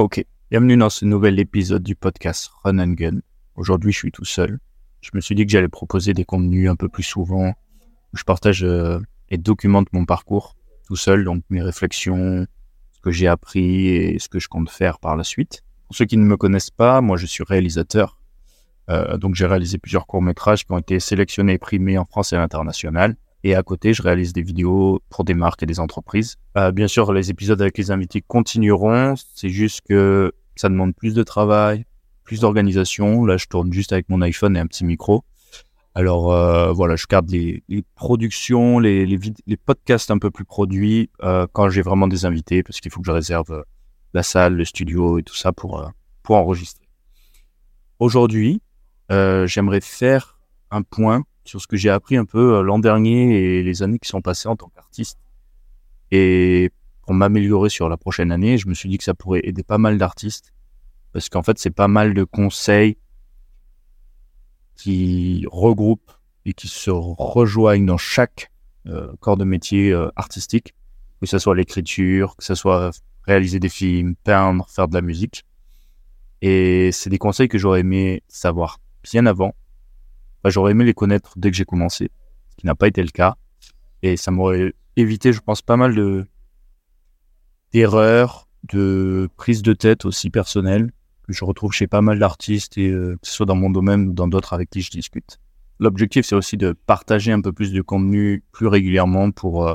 Ok, bienvenue dans ce nouvel épisode du podcast Run and Gun. Aujourd'hui, je suis tout seul. Je me suis dit que j'allais proposer des contenus un peu plus souvent où je partage euh, et documente mon parcours tout seul, donc mes réflexions, ce que j'ai appris et ce que je compte faire par la suite. Pour ceux qui ne me connaissent pas, moi je suis réalisateur. Euh, donc j'ai réalisé plusieurs courts-métrages qui ont été sélectionnés et primés en France et à l'international. Et à côté, je réalise des vidéos pour des marques et des entreprises. Euh, bien sûr, les épisodes avec les invités continueront. C'est juste que ça demande plus de travail, plus d'organisation. Là, je tourne juste avec mon iPhone et un petit micro. Alors euh, voilà, je garde les, les productions, les, les, les, podcasts un peu plus produits euh, quand j'ai vraiment des invités, parce qu'il faut que je réserve euh, la salle, le studio et tout ça pour, euh, pour enregistrer. Aujourd'hui, euh, j'aimerais faire un point sur ce que j'ai appris un peu l'an dernier et les années qui sont passées en tant qu'artiste. Et pour m'améliorer sur la prochaine année, je me suis dit que ça pourrait aider pas mal d'artistes, parce qu'en fait, c'est pas mal de conseils qui regroupent et qui se rejoignent dans chaque euh, corps de métier euh, artistique, que ce soit l'écriture, que ce soit réaliser des films, peindre, faire de la musique. Et c'est des conseils que j'aurais aimé savoir bien avant. Enfin, j'aurais aimé les connaître dès que j'ai commencé, ce qui n'a pas été le cas. Et ça m'aurait évité, je pense, pas mal de d'erreurs, de prises de tête aussi personnelles je retrouve chez pas mal d'artistes, et euh, que ce soit dans mon domaine ou dans d'autres avec qui je discute. L'objectif, c'est aussi de partager un peu plus de contenu plus régulièrement pour, euh,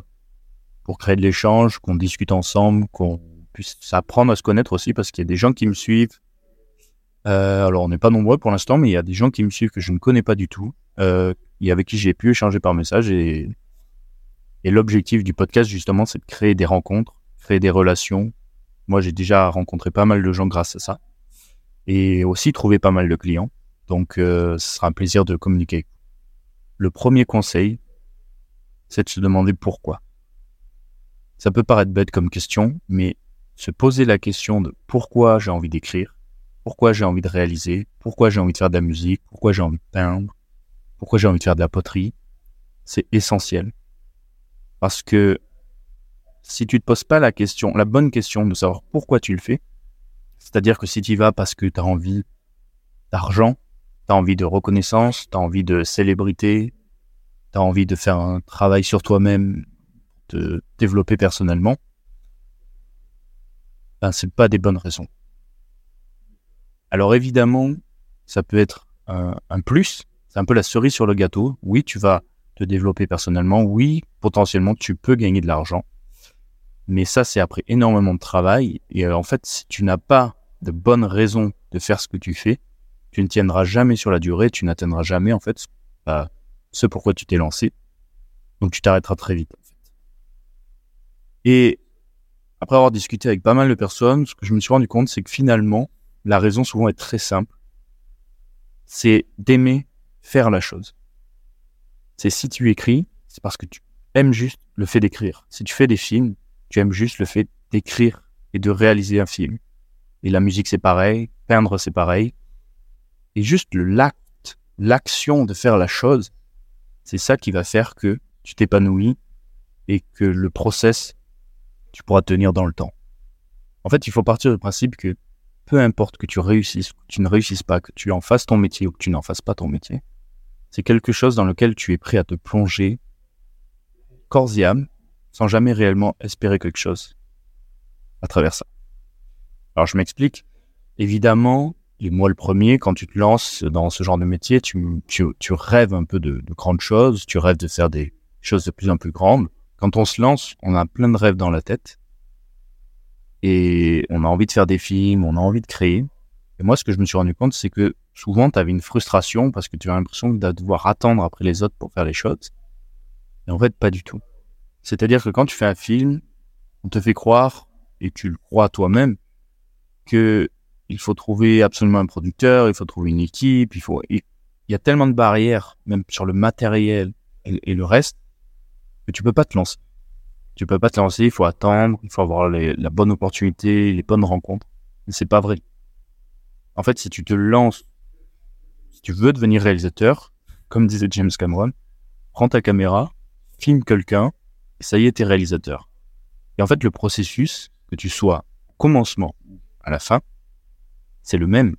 pour créer de l'échange, qu'on discute ensemble, qu'on puisse apprendre à se connaître aussi, parce qu'il y a des gens qui me suivent. Euh, alors, on n'est pas nombreux pour l'instant, mais il y a des gens qui me suivent que je ne connais pas du tout, euh, et avec qui j'ai pu échanger par message. Et, l'objectif du podcast, justement, c'est de créer des rencontres, créer des relations. Moi, j'ai déjà rencontré pas mal de gens grâce à ça et aussi trouver pas mal de clients. Donc, euh, ce sera un plaisir de communiquer. Le premier conseil, c'est de se demander pourquoi. Ça peut paraître bête comme question, mais se poser la question de pourquoi j'ai envie d'écrire, pourquoi j'ai envie de réaliser, pourquoi j'ai envie de faire de la musique, pourquoi j'ai envie de peindre, pourquoi j'ai envie de faire de la poterie, c'est essentiel. Parce que si tu te poses pas la question, la bonne question de savoir pourquoi tu le fais, c'est-à-dire que si tu y vas parce que tu as envie d'argent, tu as envie de reconnaissance, tu as envie de célébrité, tu as envie de faire un travail sur toi-même, de développer personnellement, ben, c'est pas des bonnes raisons. Alors évidemment, ça peut être un, un plus, c'est un peu la cerise sur le gâteau. Oui, tu vas te développer personnellement, oui, potentiellement tu peux gagner de l'argent. Mais ça, c'est après énormément de travail. Et euh, en fait, si tu n'as pas de bonnes raisons de faire ce que tu fais, tu ne tiendras jamais sur la durée, tu n'atteindras jamais, en fait, bah, ce pourquoi tu t'es lancé. Donc, tu t'arrêteras très vite. Et après avoir discuté avec pas mal de personnes, ce que je me suis rendu compte, c'est que finalement, la raison souvent est très simple. C'est d'aimer faire la chose. C'est si tu écris, c'est parce que tu aimes juste le fait d'écrire. Si tu fais des films, tu aimes juste le fait d'écrire et de réaliser un film. Et la musique, c'est pareil, peindre, c'est pareil. Et juste l'acte, l'action de faire la chose, c'est ça qui va faire que tu t'épanouis et que le process, tu pourras tenir dans le temps. En fait, il faut partir du principe que peu importe que tu réussisses, que tu ne réussisses pas, que tu en fasses ton métier ou que tu n'en fasses pas ton métier, c'est quelque chose dans lequel tu es prêt à te plonger corps et âme sans jamais réellement espérer quelque chose à travers ça. Alors je m'explique. Évidemment, et moi le premier, quand tu te lances dans ce genre de métier, tu, rêves un peu de, grandes choses, tu rêves de faire des choses de plus en plus grandes. Quand on se lance, on a plein de rêves dans la tête et on a envie de faire des films, on a envie de créer. Et moi, ce que je me suis rendu compte, c'est que souvent, tu avais une frustration parce que tu as l'impression de devoir attendre après les autres pour faire les choses. Et en fait, pas du tout. C'est-à-dire que quand tu fais un film, on te fait croire, et tu le crois toi-même, que il faut trouver absolument un producteur, il faut trouver une équipe, il faut, il y a tellement de barrières, même sur le matériel et, et, le reste, que tu peux pas te lancer. Tu peux pas te lancer, il faut attendre, il faut avoir les, la bonne opportunité, les bonnes rencontres. Mais c'est pas vrai. En fait, si tu te lances, si tu veux devenir réalisateur, comme disait James Cameron, prends ta caméra, filme quelqu'un, ça y est, t'es réalisateur. Et en fait, le processus, que tu sois au commencement, à la fin, c'est le même.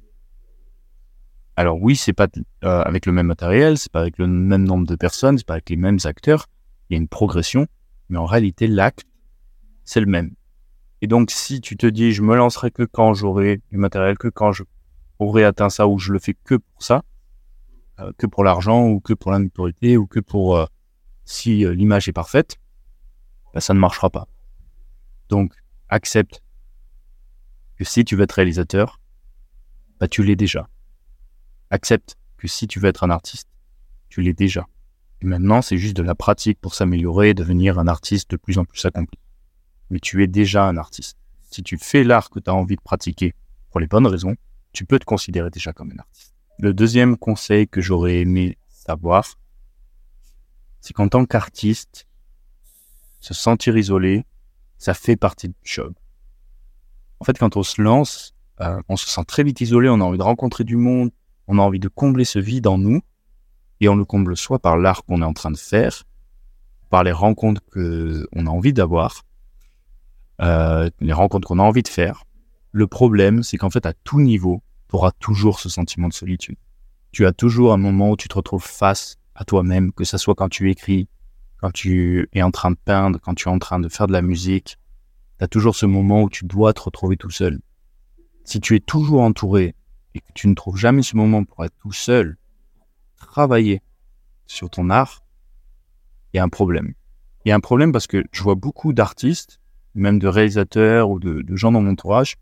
Alors oui, c'est pas euh, avec le même matériel, c'est pas avec le même nombre de personnes, c'est pas avec les mêmes acteurs. Il y a une progression, mais en réalité, l'acte, c'est le même. Et donc, si tu te dis, je me lancerai que quand j'aurai du matériel, que quand je aurai atteint ça, ou je le fais que pour ça, euh, que pour l'argent, ou que pour la notoriété, ou que pour euh, si l'image est parfaite, bah, ça ne marchera pas. Donc, accepte que si tu veux être réalisateur, bah, tu l'es déjà accepte que si tu veux être un artiste, tu l'es déjà. Et maintenant, c'est juste de la pratique pour s'améliorer et devenir un artiste de plus en plus accompli. Mais tu es déjà un artiste. Si tu fais l'art que tu as envie de pratiquer pour les bonnes raisons, tu peux te considérer déjà comme un artiste. Le deuxième conseil que j'aurais aimé savoir, c'est qu'en tant qu'artiste, se sentir isolé, ça fait partie du job. En fait, quand on se lance, euh, on se sent très vite isolé, on a envie de rencontrer du monde, on a envie de combler ce vide en nous, et on le comble soit par l'art qu'on est en train de faire, par les rencontres qu'on a envie d'avoir, euh, les rencontres qu'on a envie de faire. Le problème, c'est qu'en fait, à tout niveau, tu auras toujours ce sentiment de solitude. Tu as toujours un moment où tu te retrouves face à toi-même, que ce soit quand tu écris, quand tu es en train de peindre, quand tu es en train de faire de la musique. Tu as toujours ce moment où tu dois te retrouver tout seul. Si tu es toujours entouré et que tu ne trouves jamais ce moment pour être tout seul, travailler sur ton art, il y a un problème. Il y a un problème parce que je vois beaucoup d'artistes, même de réalisateurs ou de, gens dans mon entourage,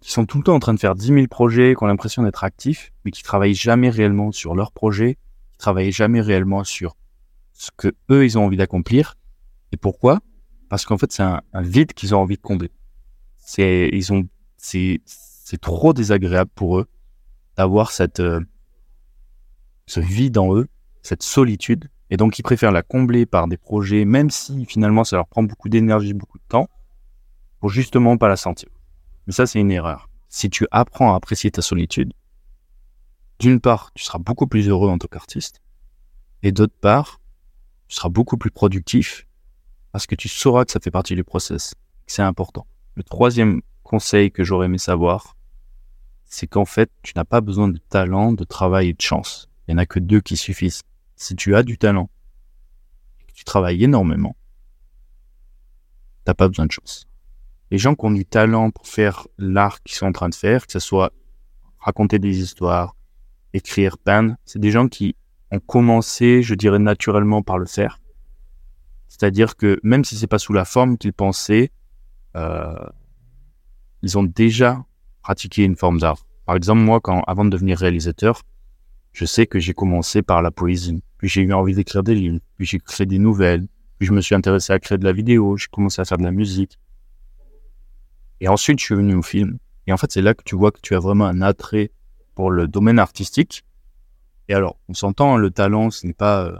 qui sont tout le temps en train de faire 10 000 projets, qui ont l'impression d'être actifs, mais qui travaillent jamais réellement sur leur projet, qui travaillent jamais réellement sur ce que eux, ils ont envie d'accomplir. Et pourquoi? Parce qu'en fait, c'est un, vide qu'ils ont envie de combler. C'est, ils ont, c'est, c'est trop désagréable pour eux d'avoir cette euh, ce vide en eux, cette solitude, et donc ils préfèrent la combler par des projets, même si finalement ça leur prend beaucoup d'énergie, beaucoup de temps, pour justement pas la sentir. Mais ça, c'est une erreur. Si tu apprends à apprécier ta solitude, d'une part, tu seras beaucoup plus heureux en tant qu'artiste, et d'autre part, tu seras beaucoup plus productif parce que tu sauras que ça fait partie du process, c'est important. Le troisième conseil que j'aurais aimé savoir, c'est qu'en fait, tu n'as pas besoin de talent, de travail et de chance. Il n'y en a que deux qui suffisent. Si tu as du talent que tu travailles énormément, tu n'as pas besoin de chance. Les gens qui ont du talent pour faire l'art qu'ils sont en train de faire, que ce soit raconter des histoires, écrire, peindre, c'est des gens qui ont commencé, je dirais, naturellement par le faire. C'est-à-dire que même si c'est pas sous la forme qu'ils pensaient, euh, ils ont déjà pratiquer une forme d'art. Par exemple, moi, quand, avant de devenir réalisateur, je sais que j'ai commencé par la poésie, puis j'ai eu envie d'écrire des livres, puis j'ai créé des nouvelles, puis je me suis intéressé à créer de la vidéo, j'ai commencé à faire de la musique. Et ensuite, je suis venu au film. Et en fait, c'est là que tu vois que tu as vraiment un attrait pour le domaine artistique. Et alors, on s'entend, le talent, ce n'est pas euh,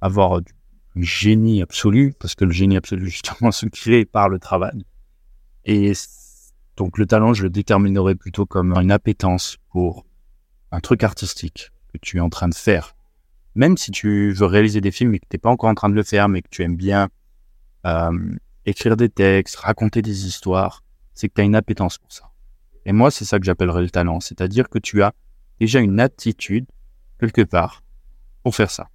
avoir du génie absolu, parce que le génie absolu, justement, se crée par le travail. Et donc le talent, je le déterminerais plutôt comme une appétence pour un truc artistique que tu es en train de faire. Même si tu veux réaliser des films et que tu n'es pas encore en train de le faire, mais que tu aimes bien euh, écrire des textes, raconter des histoires, c'est que tu as une appétence pour ça. Et moi, c'est ça que j'appellerais le talent. C'est-à-dire que tu as déjà une attitude, quelque part, pour faire ça.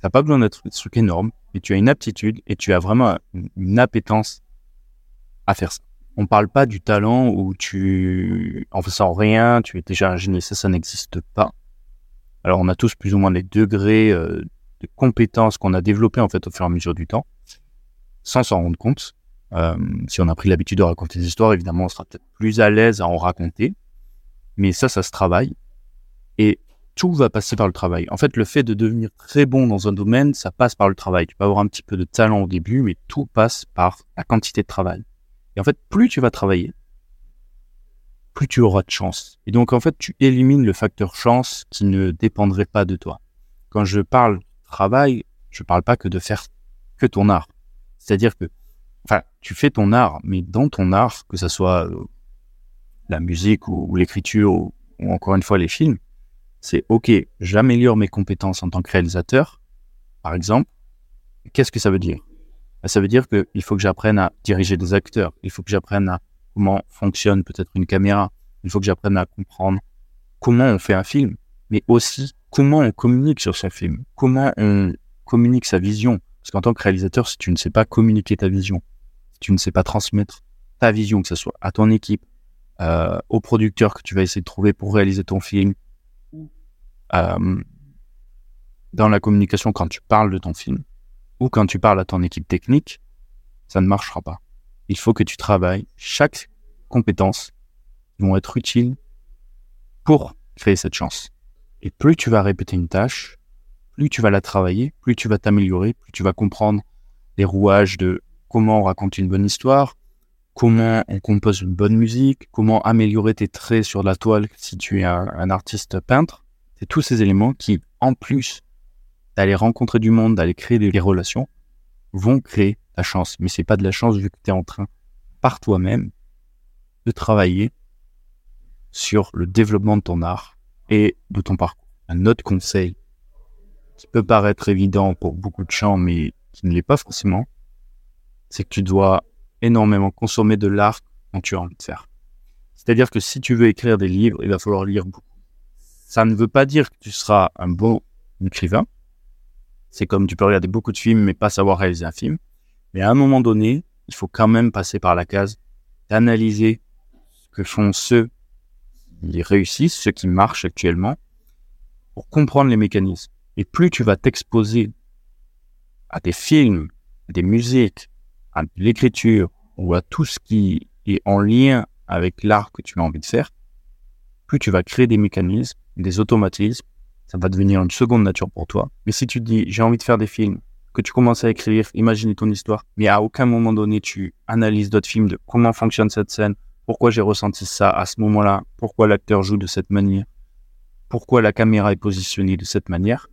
Tu n'as pas besoin d'être un truc énorme, mais tu as une aptitude et tu as vraiment une appétence à faire ça on parle pas du talent où tu, en faisant rien, tu es déjà un génie. Ça, ça n'existe pas. Alors, on a tous plus ou moins les degrés euh, de compétences qu'on a développées en fait au fur et à mesure du temps, sans s'en rendre compte. Euh, si on a pris l'habitude de raconter des histoires, évidemment, on sera peut-être plus à l'aise à en raconter. Mais ça, ça se travaille. Et tout va passer par le travail. En fait, le fait de devenir très bon dans un domaine, ça passe par le travail. Tu peux avoir un petit peu de talent au début, mais tout passe par la quantité de travail. Et en fait, plus tu vas travailler, plus tu auras de chance. Et donc, en fait, tu élimines le facteur chance qui ne dépendrait pas de toi. Quand je parle travail, je parle pas que de faire que ton art. C'est-à-dire que, enfin, tu fais ton art, mais dans ton art, que ce soit euh, la musique ou, l'écriture ou, ou, encore une fois les films, c'est OK, j'améliore mes compétences en tant que réalisateur, par exemple. Qu'est-ce que ça veut dire? Bah, ça veut dire qu'il faut que j'apprenne à diriger des acteurs, il faut que j'apprenne à comment fonctionne peut-être une caméra. Il faut que j'apprenne à comprendre comment on fait un film, mais aussi comment on communique sur ce film, comment on communique sa vision. Parce qu'en tant que réalisateur, si tu ne sais pas communiquer ta vision, si tu ne sais pas transmettre ta vision, que ce soit à ton équipe, euh, au producteur que tu vas essayer de trouver pour réaliser ton film, euh, dans la communication quand tu parles de ton film, ou quand tu parles à ton équipe technique, ça ne marchera pas. Il faut que tu travailles chaque compétence vont être utiles pour créer cette chance. Et plus tu vas répéter une tâche, plus tu vas la travailler, plus tu vas t'améliorer, plus tu vas comprendre les rouages de comment on raconte une bonne histoire, comment on compose une bonne musique, comment améliorer tes traits sur la toile si tu es un, artiste peintre. C'est tous ces éléments qui, en plus d'aller rencontrer du monde, d'aller créer des, relations, vont créer la chance. Mais c'est pas de la chance vu que tu es en train, par toi-même, de travailler sur le développement de ton art et de ton parcours. Un autre conseil qui peut paraître évident pour beaucoup de gens, mais qui ne l'est pas forcément, c'est que tu dois énormément consommer de l'art quand tu as envie de faire. C'est-à-dire que si tu veux écrire des livres, il va falloir lire beaucoup. Ça ne veut pas dire que tu seras un bon écrivain. C'est comme tu peux regarder beaucoup de films mais pas savoir réaliser un film. Mais à un moment donné, il faut quand même passer par la case d'analyser ce que font ceux qui réussissent, ceux qui marchent actuellement, pour comprendre les mécanismes. Et plus tu vas t'exposer à des films, à des musiques, à l'écriture ou à tout ce qui est en lien avec l'art que tu as envie de faire, plus tu vas créer des mécanismes, des automatismes, ça va devenir une seconde nature pour toi. Mais si tu te dis j'ai envie de faire des films, que tu commences à écrire, imaginer ton histoire, mais à aucun moment donné tu analyses d'autres films de comment fonctionne cette scène, pourquoi j'ai ressenti ça à ce moment-là, pourquoi l'acteur joue de cette manière, pourquoi la caméra est positionnée de cette manière,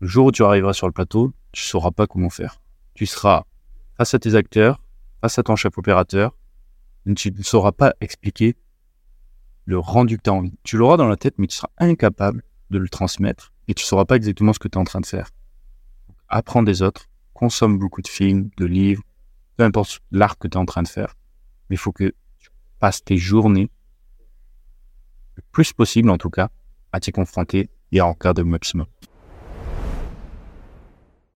le jour où tu arriveras sur le plateau, tu sauras pas comment faire. Tu seras face à tes acteurs, face à ton chef opérateur, tu ne sauras pas expliquer le rendu que tu as envie. Tu l'auras dans la tête, mais tu seras incapable de le transmettre et tu sauras pas exactement ce que tu es en train de faire. apprends des autres, consomme beaucoup de films, de livres, peu importe l'art que tu es en train de faire, mais il faut que tu passes tes journées, le plus possible en tout cas, à t'y confronter et à en faire de maximum.